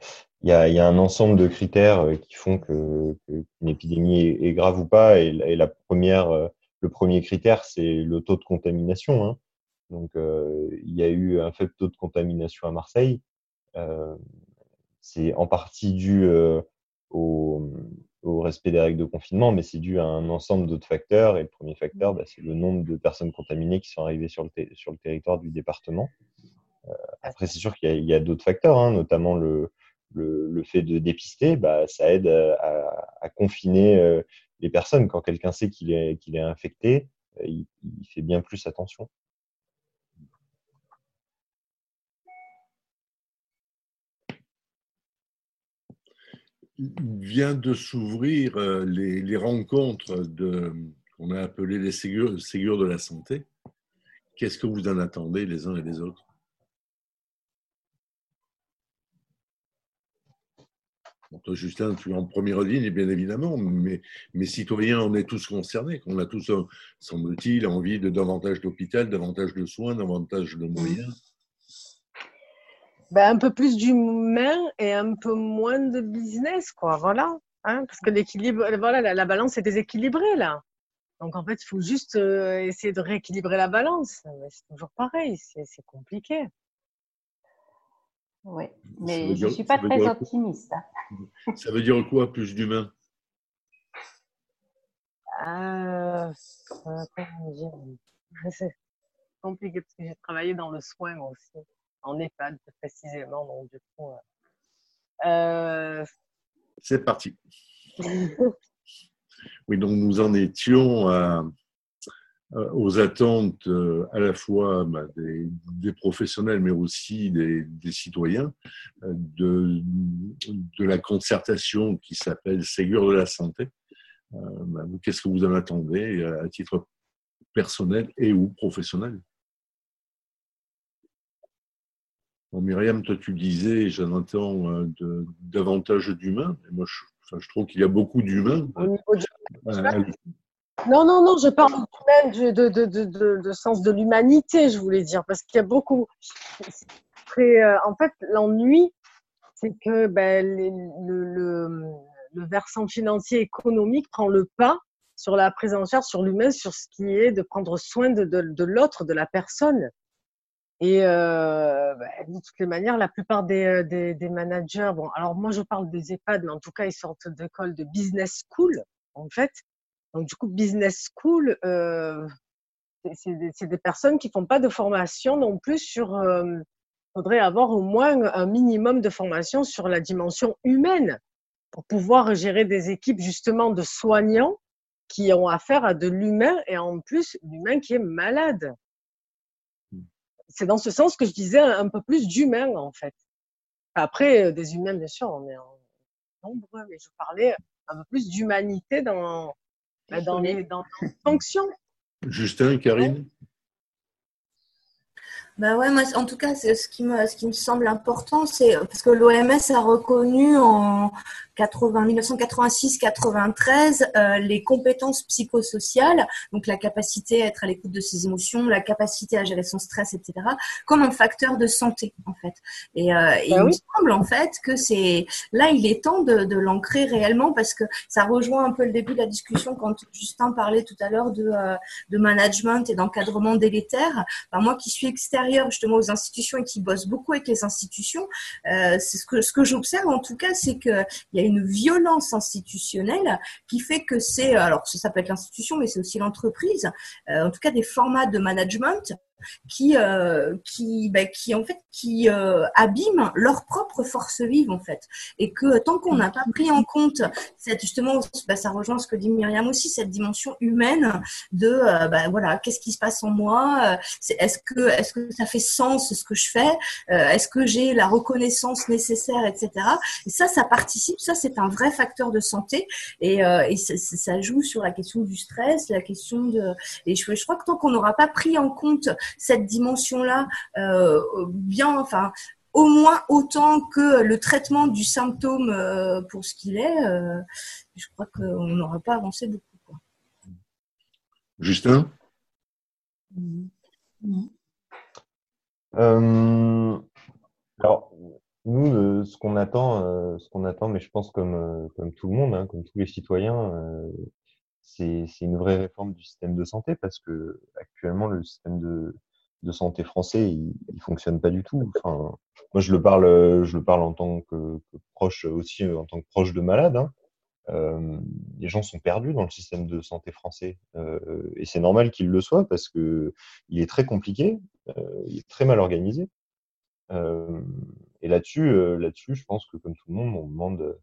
Il y, a, un ensemble de critères euh, qui font que, qu'une épidémie est, grave ou pas. Et, la première, euh, le premier critère, c'est le taux de contamination. Hein. Donc, il y a eu un faible taux de contamination à Marseille. c'est en partie dû au, au respect des règles de confinement, mais c'est dû à un ensemble d'autres facteurs. Et le premier facteur, bah, c'est le nombre de personnes contaminées qui sont arrivées sur le, sur le territoire du département. Euh, après, c'est sûr qu'il y a, d'autres facteurs, hein, notamment le, le, fait de dépister. Bah, ça aide à, confiner euh, les personnes. Quand quelqu'un sait qu'il est, qu'il est infecté, euh, il, il fait bien plus attention. Vient de s'ouvrir euh, les, rencontres qu'on a appelées les Ségur, de la santé. Qu'est-ce que vous en attendez les uns et les autres? Toi, Justin, tu es en première ligne, bien évidemment, mais mes citoyens, on est tous concernés. On a tous, semble-t-il, envie de davantage d'hôpital, davantage de soins, davantage de moyens. Ben, un peu plus d'humain et un peu moins de business, quoi. Voilà. Hein, parce que l'équilibre, voilà, la, balance est déséquilibrée, là. Donc, en fait, il faut juste euh, essayer de rééquilibrer la balance. C'est toujours pareil, c'est compliqué. Oui, mais je ne suis pas très optimiste. Hein. Ça veut dire quoi, plus d'humain? Euh, C'est compliqué parce que j'ai travaillé dans le soin aussi en EHPAD précisément. Donc, du coup, euh, euh, C'est parti. oui, donc nous en étions aux attentes euh, à la fois bah, des, professionnels, mais aussi des, citoyens, de, de, la concertation qui s'appelle Ségur de la santé. Bah, qu'est-ce que vous en attendez à titre personnel et ou professionnel? Myriam, toi tu disais, j'en entends euh, de, davantage d'humains. moi, je, trouve qu'il y a beaucoup d'humains. Euh, non, non, non, je parle de, de, de, sens de l'humanité, je voulais dire, parce qu'il y a beaucoup. Euh, en fait, l'ennui, c'est que ben, le, le, versant financier économique prend le pas sur la prise en charge, sur l'humain, sur ce qui est de prendre soin de, l'autre, de la personne. Et euh, bah, de toutes les manières, la plupart des, des, des, managers, bon, alors moi je parle des EHPAD, mais en tout cas ils sortent d'école de business school, en fait. Donc du coup, business school, euh, c'est des, des, personnes qui font pas de formation non plus sur. Euh, faudrait avoir au moins un minimum de formation sur la dimension humaine pour pouvoir gérer des équipes justement de soignants qui ont affaire à de l'humain et en plus l'humain qui est malade c'est dans ce sens que je disais un, peu plus d'humain, en fait. Après, euh, des humains, bien sûr, on est en nombreux, mais je parlais un peu plus d'humanité dans, bah, dans, les, dans les fonctions. Justin, Karine? Bah ouais, moi, en tout cas, ce qui me, ce qui me semble important, c'est parce que l'OMS a reconnu en 1986-93 euh, les compétences psychosociales, donc la capacité à être à l'écoute de ses émotions, la capacité à gérer son stress, etc., comme un facteur de santé en fait. Et, euh, bah il me semble en fait que c'est là, il est temps de, de l'ancrer réellement parce que ça rejoint un peu le début de la discussion quand Justin parlait tout à l'heure de, euh, de management et d'encadrement délétère. Bah, moi, qui suis extérieure justement aux institutions et qui bosse beaucoup avec les institutions, euh, c'est ce que ce que j'observe en tout cas, c'est que il une violence institutionnelle qui fait que c'est, alors ça peut être l'institution, mais c'est aussi l'entreprise, euh, en tout cas des formats de management qui, euh, bah, qui en fait, qui euh, abîment leur propre force vive en fait, et que tant qu'on n'a pas pris en compte justement, ça rejoint ce que dit Myriam aussi, cette dimension humaine de, euh, bah, voilà, qu'est-ce qui se passe en moi, est-ce que, est-ce que ça fait sens ce que je fais, est-ce que j'ai la reconnaissance nécessaire, etc. Et ça, ça participe, ça c'est un vrai facteur de santé, et, ça, joue sur la question du stress, la question de, et je crois que tant qu'on n'aura pas pris en compte cette dimension-là euh, bien, enfin, au moins autant que le traitement du symptôme euh, pour ce qu'il est, euh, je crois qu'on n'aura pas avancé beaucoup. Justin? Alors, nous, ce qu'on attend, ce qu'on attend, mais je pense comme, comme tout le monde, hein, comme tous les citoyens, c'est une vraie réforme du système de santé parce que actuellement le système de, de santé français il, il fonctionne pas du tout. Enfin, moi je le parle, je le parle en tant que, proche aussi en tant que proche de malade. Hein. Euh, les gens sont perdus dans le système de santé français euh, et c'est normal qu'ils le soient parce que il est très compliqué, euh, il est très mal organisé. Euh, et là-dessus, euh, là-dessus, je pense que comme tout le monde, on demande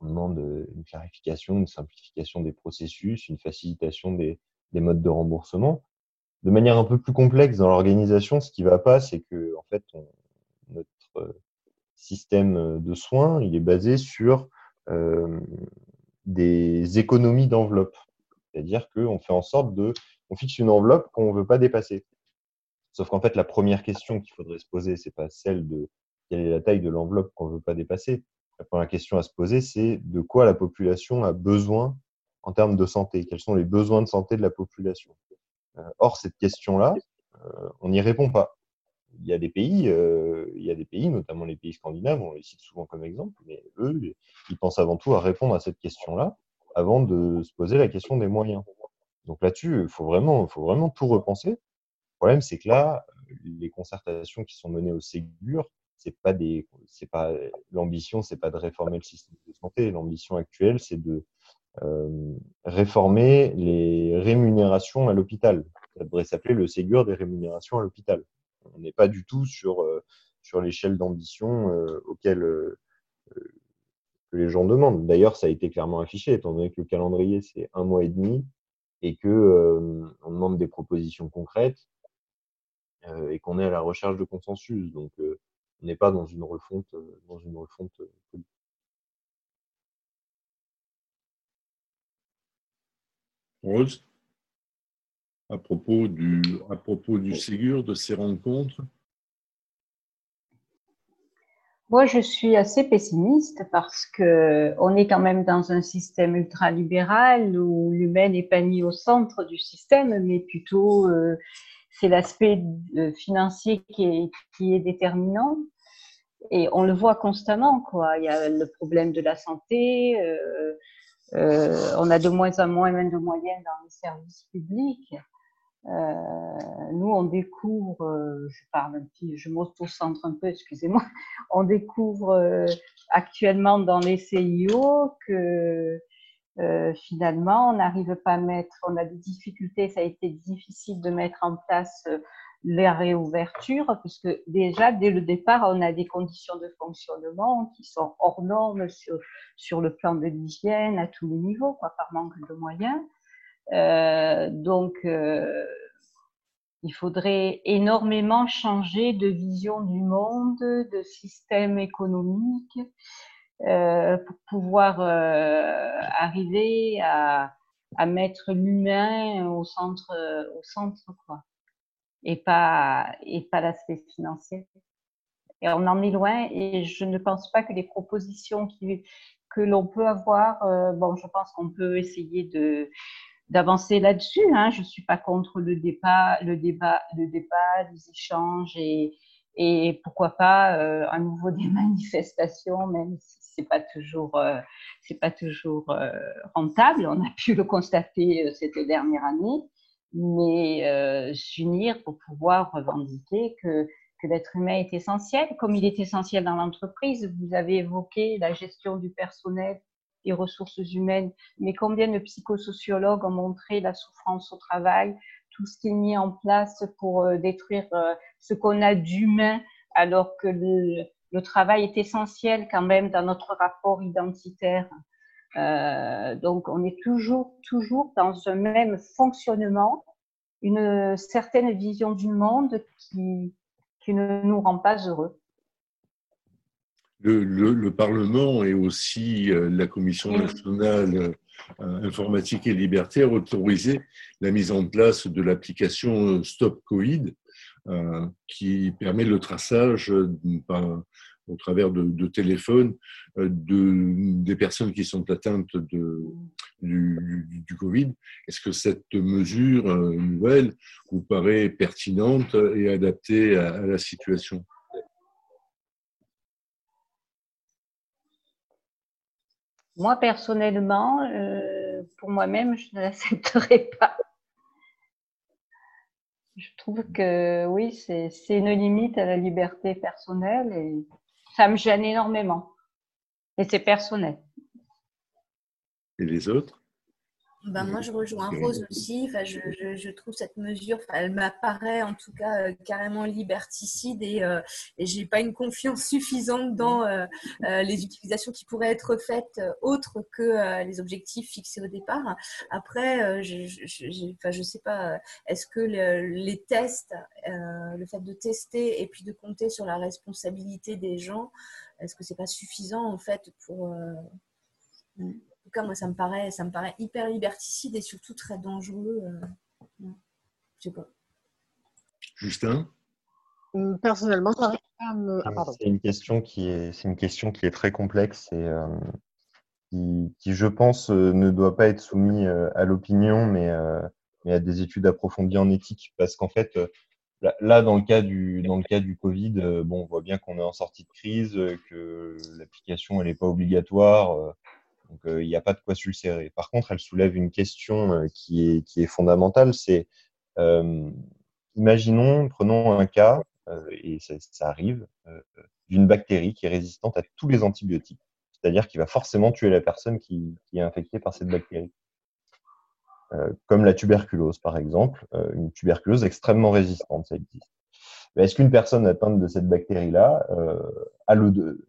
on demande une clarification, une simplification des processus, une facilitation des, des modes de remboursement. De manière un peu plus complexe dans l'organisation, ce qui va pas, c'est que en fait, notre système de soins, il est basé sur des économies d'enveloppe. C'est-à-dire qu'on fait en sorte de, on fixe une enveloppe qu'on ne veut pas dépasser. Sauf qu'en fait, la première question qu'il faudrait se poser, c'est pas celle de quelle est la taille de l'enveloppe qu'on ne veut pas dépasser, la première question à se poser, c'est de quoi la population a besoin en termes de santé? Quels sont les besoins de santé de la population? Euh, Or, cette question-là, euh, on n'y répond pas. Il y a des pays, euh, il y a des pays, notamment les pays scandinaves, on les cite souvent comme exemple, mais eux, ils pensent avant tout à répondre à cette question-là avant de se poser la question des moyens. Donc là-dessus, il faut vraiment, faut vraiment tout repenser. Le problème, c'est que là, les concertations qui sont menées au Ségur, c'est pas des, c'est pas l'ambition, c'est pas de réformer le système de santé. L'ambition actuelle, c'est de euh, réformer les rémunérations à l'hôpital. Ça devrait s'appeler le Ségur des rémunérations à l'hôpital. On n'est pas du tout sur euh, sur l'échelle d'ambition euh, auquel euh, les gens demandent. D'ailleurs, ça a été clairement affiché, étant donné que le calendrier c'est un mois et demi et que on demande des propositions concrètes et qu'on est à la recherche de consensus. Donc on n'est pas dans une refonte, euh, dans une refonte euh, politique. Rose, à propos du, à propos du Ségur, de ces rencontres? Moi, je suis assez pessimiste parce que on est quand même dans un système ultralibéral où l'humain n'est pas mis au centre du système, mais plutôt euh, c'est l'aspect euh, financier qui est, qui est déterminant. Et on le voit constamment, quoi. Il y a le problème de la santé. Euh, euh, on a de moins en moins même de moyens dans les services publics. Euh, nous, on découvre, euh, je parle un petit, je m'auto-centre un peu, excusez-moi, on découvre euh, actuellement dans les CIO que euh, finalement, on n'arrive pas à mettre, on a des difficultés, ça a été difficile de mettre en place euh, réouverture, puisque déjà, dès le départ, on a des conditions de fonctionnement qui sont hors normes sur, sur le plan de l'hygiène à tous les niveaux, quoi, par manque de moyens. Euh, donc, euh, il faudrait énormément changer de vision du monde, de système économique, euh, pour pouvoir euh, arriver à, à mettre l'humain au centre, au centre quoi, et pas et pas l'aspect financier. Et on en est loin. Et je ne pense pas que les propositions qui, que l'on peut avoir, euh, bon, je pense qu'on peut essayer de d'avancer là-dessus. Hein. Je suis pas contre le débat, le débat, le débat, les échanges et et pourquoi pas euh, à nouveau des manifestations, même si c'est pas toujours euh, c'est pas toujours euh, rentable. On a pu le constater euh, cette dernière année, mais s'unir pour pouvoir revendiquer que que l'être humain est essentiel, comme il est essentiel dans l'entreprise. Vous avez évoqué la gestion du personnel et ressources humaines, mais combien de psychosociologues ont montré la souffrance au travail, tout ce qui est mis en place pour détruire ce qu'on a d'humain, alors que le, le, travail est essentiel quand même dans notre rapport identitaire. Euh, donc, on est toujours, toujours dans un même fonctionnement, une certaine vision du monde qui, qui ne nous rend pas heureux. Le, le, Parlement et aussi euh, la Commission nationale euh, informatique et liberté a autorisé la mise en place de l'application Stop Covid, qui permet le traçage au travers de, téléphones euh, de, des personnes qui sont atteintes de, du, Covid. Est-ce que cette mesure euh, nouvelle vous paraît pertinente et adaptée à, la situation? Moi, personnellement, euh, pour moi-même, je ne l'accepterai pas. Je trouve que oui, c'est une limite à la liberté personnelle et ça me gêne énormément. Et c'est personnel. Et les autres? Ben, moi, je rejoins Rose aussi. Enfin, je, je, trouve cette mesure, elle m'apparaît en tout cas euh, carrément liberticide et, euh, et je n'ai pas une confiance suffisante dans euh, les utilisations qui pourraient être faites autres que les objectifs fixés au départ. Après, je ne enfin, je sais pas, est-ce que les tests, le fait de tester et puis de compter sur la responsabilité des gens, est-ce que c'est pas suffisant en fait pour tout cas, moi, ça me paraît, ça me paraît hyper liberticide et surtout très dangereux. Euh, je sais pas. Justin? Hum, Personnellement, ça ah, C'est une question qui est, c'est une question qui est très complexe et euh, qui, qui, je pense, euh, ne doit pas être soumise à l'opinion, mais, mais, à des études approfondies en éthique, parce qu'en fait, Là, dans le cas du dans le cas du Covid, bon, on voit bien qu'on est en sortie de crise, que l'application elle n'est pas obligatoire. Donc, euh, il n'y a pas de quoi s'ulcérer. Par contre, elle soulève une question euh, qui, est, fondamentale. C'est, euh, imaginons, prenons un cas, et ça, arrive, d'une bactérie qui est résistante à tous les antibiotiques. C'est-à-dire qui va forcément tuer la personne qui, est infectée par cette bactérie. Comme la tuberculose, par exemple, une tuberculose extrêmement résistante, ça existe. Est-ce qu'une personne atteinte de cette bactérie-là euh, a le,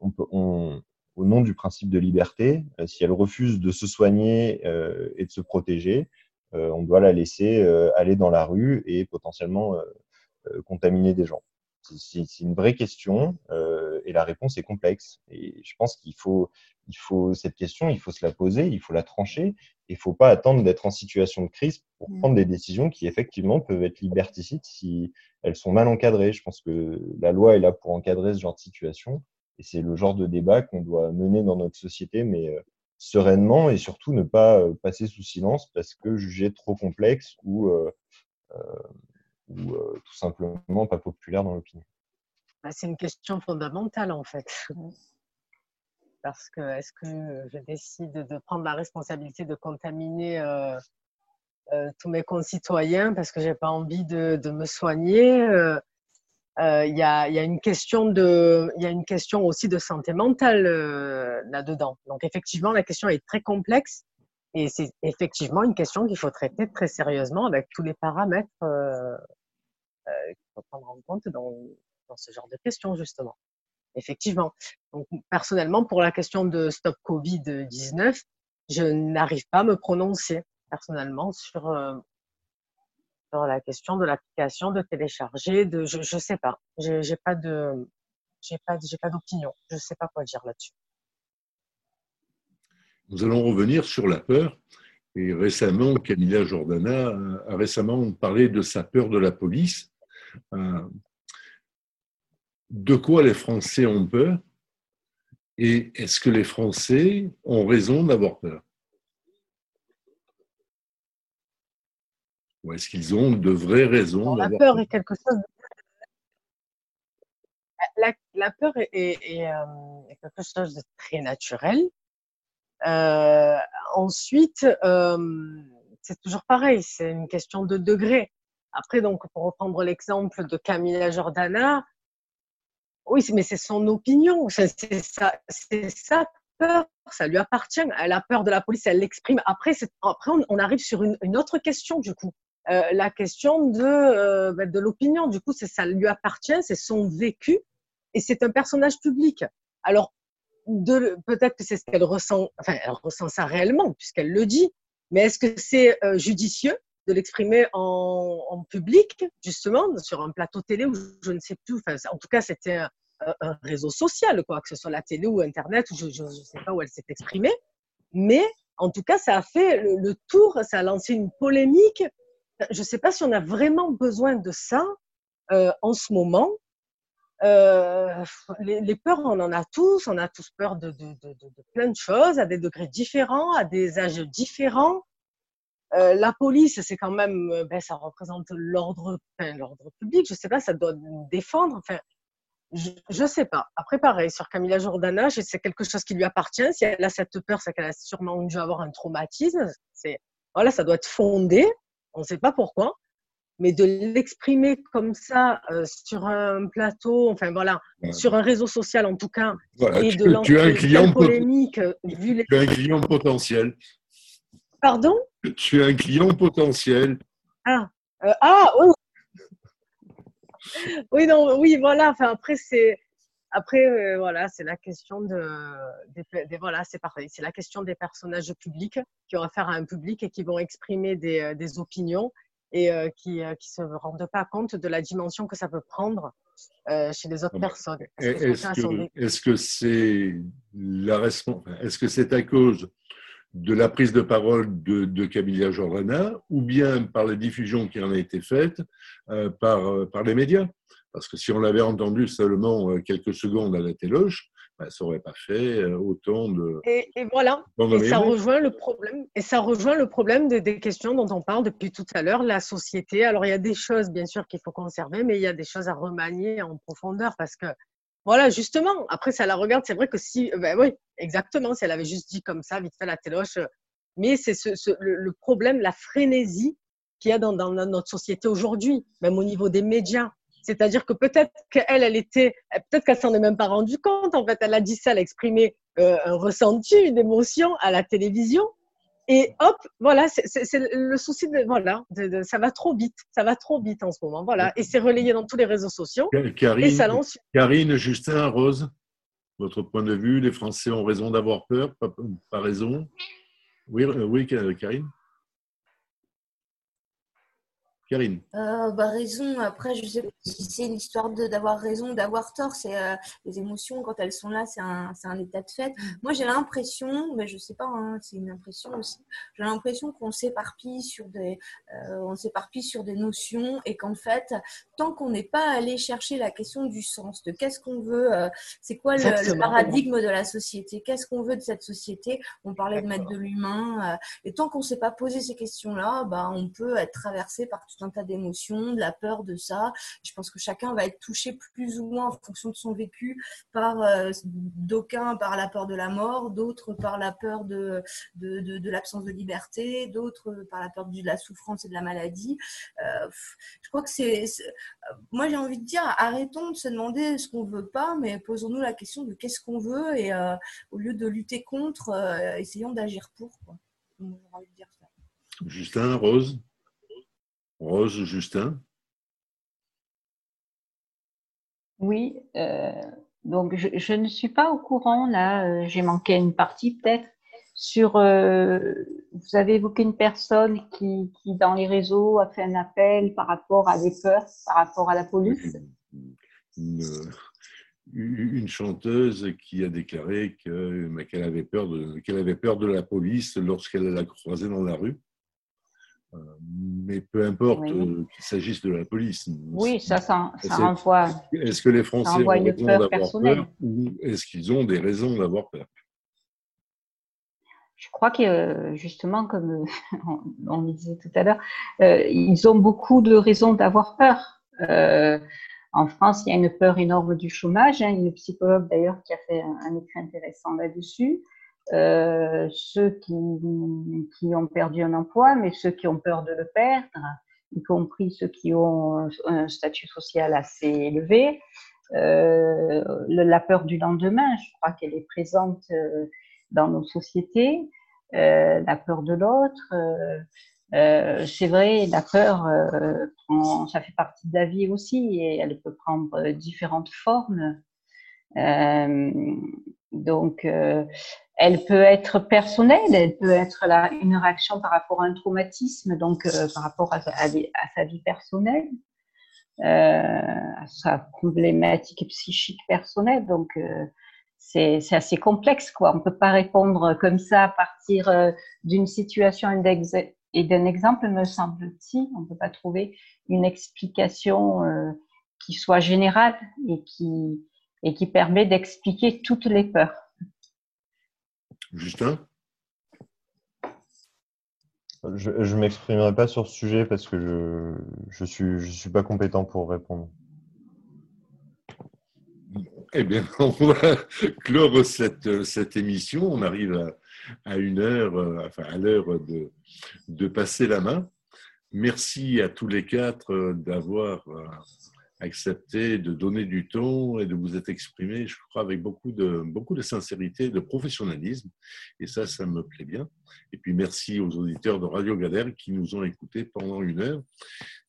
on, au nom du principe de liberté, euh, si elle refuse de se soigner euh, et de se protéger, euh, on doit la laisser aller dans la rue et potentiellement contaminer des gens. C'est une vraie question et la réponse est complexe. Et je pense qu'il faut, il faut cette question, il faut se la poser, il faut la trancher. Il ne faut pas attendre d'être en situation de crise pour mmh. prendre des décisions qui effectivement peuvent être liberticides si elles sont mal encadrées. Je pense que la loi est là pour encadrer ce genre de situation et c'est le genre de débat qu'on doit mener dans notre société, mais euh, sereinement et surtout ne pas euh, passer sous silence parce que jugé trop complexe ou, euh, ou tout simplement pas populaire dans l'opinion. Bah, c'est une question fondamentale en fait. Parce que est-ce que je décide de prendre la responsabilité de contaminer tous mes concitoyens parce que j'ai pas envie de, de me soigner euh, il y, a, y, a, une question de, y a une question aussi de santé mentale euh, là-dedans. Donc effectivement, la question est très complexe et c'est effectivement une question qu'il faut traiter très sérieusement avec tous les paramètres euh, euh qu'il faut prendre en compte dans, dans, ce genre de questions justement. Effectivement. Donc personnellement, pour la question de stop Covid 19, je n'arrive pas à me prononcer personnellement sur euh, sur la question de l'application, de télécharger, de je ne sais pas. J'ai pas de j'ai pas j'ai pas d'opinion. Je ne sais pas quoi dire là-dessus. Nous allons revenir sur la peur. Et récemment, Camilla Jordana a récemment parlé de sa peur de la police. Euh, de quoi les Français ont peur Et est-ce que les Français ont raison d'avoir peur? Ou est-ce qu'ils ont de vraies raisons La peur est quelque chose. La, peur est, euh, quelque chose de très naturel. Euh, ensuite, euh, c'est toujours pareil, c'est une question de degré. Après, donc, pour reprendre l'exemple de Camilla Jordana, oui, mais c'est son opinion, c'est sa, sa peur, ça lui appartient. Elle a peur de la police, elle l'exprime. Après, après on, arrive sur une, autre question du coup la question de, ben, de l'opinion. Du coup, ça lui appartient, c'est son vécu et c'est un personnage public. Alors, peut-être que c'est ce qu'elle ressent, enfin, elle ressent ça réellement puisqu'elle le dit, mais est-ce que c'est judicieux de l'exprimer en, en, public, justement, sur un plateau télé ou je ne sais plus. Enfin, en tout cas, c'était un, un, réseau social, quoi, que ce soit la télé ou Internet, je ne sais pas où elle s'est exprimée. Mais en tout cas, ça a fait le, tour, ça a lancé une polémique. Je ne sais pas si on a vraiment besoin de ça euh, en ce moment. Euh, les, peurs, on en a tous, on a tous peur de, plein de choses, à des degrés différents, à des âges différents. Euh, la police, c'est quand même, ben, ça représente l'ordre, l'ordre public. Je sais pas, ça doit défendre. Enfin, je, ne sais pas. Après, pareil, sur Camilla Jordana, c'est quelque chose qui lui appartient. Si elle a cette peur, c'est qu'elle a sûrement dû avoir un traumatisme. C'est, voilà, ça doit être fondé. On ne sait pas pourquoi. Mais de l'exprimer comme ça euh, sur un plateau, enfin voilà, sur un réseau social en tout cas, et tu, de tu as un client polémique, vu les... Tu as un client potentiel. Pardon? Tu es un client potentiel. Ah, euh, ah oui. oui, non, oui, voilà. Enfin, après, c'est. Après, euh, voilà, c'est la question de, voilà, c'est pareil, c'est la question des personnages publics qui ont affaire à un public et qui vont exprimer des, euh, des opinions et qui ne se rendent pas compte de la dimension que ça peut prendre chez les autres ah bah, personnes. Est-ce que c'est la Est-ce que c'est à cause de la prise de parole de, de Camilla Jordana ou bien par la diffusion qui en a été faite euh, par, euh, par les médias? Parce que si on l'avait entendu seulement euh, quelques secondes à la téloche, ben, ça n'aurait pas fait autant de. Et, voilà. Et ça rejoint le problème. Et ça rejoint le problème des questions dont on parle depuis tout à l'heure, la société. Alors il y a des choses bien sûr qu'il faut conserver, mais il y a des choses à remanier en profondeur parce que voilà, justement. Après, ça la regarde. C'est vrai que si, ben oui, exactement. Si elle avait juste dit comme ça, vite fait la téloche. Euh, mais c'est ce, ce, le, problème, la frénésie qu'il y a dans, dans notre société aujourd'hui, même au niveau des médias. C'est-à-dire que peut-être qu'elle, elle était, peut-être qu'elle s'en est même pas rendue compte. En fait, elle a dit ça, elle a exprimé euh, un ressenti, une émotion à la télévision. Et hop, voilà, c'est le souci de voilà, de, ça va trop vite, ça va trop vite en ce moment, voilà, et c'est relayé dans tous les réseaux sociaux. Karine, et ça lance... Karine, Justin, Rose, votre point de vue, les Français ont raison d'avoir peur, pas, pas raison. Oui, euh, oui, Karine? Karine euh, bah, Raison, après, je sais pas si c'est une histoire d'avoir raison, d'avoir tort. C'est euh, les émotions, quand elles sont là, c'est un, un, état de fait. Moi, j'ai l'impression, mais je sais pas, hein, c'est une impression aussi, j'ai l'impression qu'on s'éparpille sur, des, euh, on s'éparpille sur des notions et qu'en fait, tant qu'on n'est pas allé chercher la question du sens, de qu'est-ce qu'on veut, euh, c'est quoi le, paradigme de la société, qu'est-ce qu'on veut de cette société, on parlait de mettre de l'humain, et tant qu'on ne s'est pas posé ces questions-là, bah, on peut être traversé par tout un tas d'émotions, de la peur de ça. Je pense que chacun va être touché plus ou moins en fonction de son vécu par euh, d'aucuns par la peur de la mort, d'autres par la peur de, de, l'absence de liberté, d'autres par la peur de la souffrance et de la maladie. Euh, je crois que c'est, moi j'ai envie de dire, arrêtons de se demander ce qu'on veut pas, mais posons-nous la question de qu'est-ce qu'on veut et euh, au lieu de lutter contre, essayons d'agir pour. Quoi. Justin, Rose? Rose, Justin? Oui, euh, donc je, ne suis pas au courant, là, euh, j'ai manqué une partie peut-être, sur, euh, vous avez évoqué une personne qui, qui, dans les réseaux, a fait un appel par rapport à des peurs, par rapport à la police? Une, chanteuse qui a déclaré qu'elle avait, peur de, qu'elle avait peur de la police lorsqu'elle l'a croisée dans la rue. Euh, mais peu importe euh, qu'il s'agisse de la police. Oui, ça, ça, ça renvoie. Est-ce que les Français ont raison d'avoir peur ou est-ce qu'ils ont des raisons d'avoir peur? Je crois que, justement, comme on le disait tout à l'heure, euh, ils ont beaucoup de raisons d'avoir peur. en France, il y a une peur énorme du chômage. Hein. Il y a une psychologue d'ailleurs qui a fait un écrit intéressant là-dessus. Euh, ceux qui, qui, ont perdu un emploi, mais ceux qui ont peur de le perdre, y compris ceux qui ont un statut social assez élevé. Euh, la peur du lendemain, je crois qu'elle est présente euh, dans nos sociétés. Euh, la peur de l'autre. Euh, c'est vrai, la peur, euh, ça fait partie de la vie aussi et elle peut prendre différentes formes. Euh, donc, elle peut être personnelle, elle peut être là, une réaction par rapport à un traumatisme, donc par rapport à, sa vie personnelle, à sa problématique psychique personnelle. Donc, c'est assez complexe, quoi. On peut pas répondre comme ça à partir d'une situation et d'un exemple, me semble-t-il. On ne peut pas trouver une explication euh, qui soit générale et qui, et qui permet d'expliquer toutes les peurs. Justin? Je ne m'exprimerai pas sur ce sujet parce que je ne je suis, je suis pas compétent pour répondre. Eh bien, on va clore cette, cette émission. On arrive à, à une heure, euh, enfin à l'heure de, de passer la main. Merci à tous les quatre euh, d'avoir euh, accepté de donner du temps et de vous être exprimé, je crois, avec beaucoup de, beaucoup de sincérité, de professionnalisme. Et ça, ça me plaît bien. Et puis, merci aux auditeurs de Radio Galère qui nous ont écoutés pendant une heure.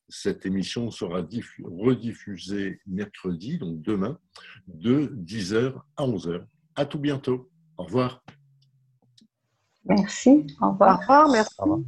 Cette émission sera rediffusée mercredi, donc demain, de 10h à 11h. À tout bientôt. Au revoir. Merci. Au revoir. Au revoir. Merci. Au revoir.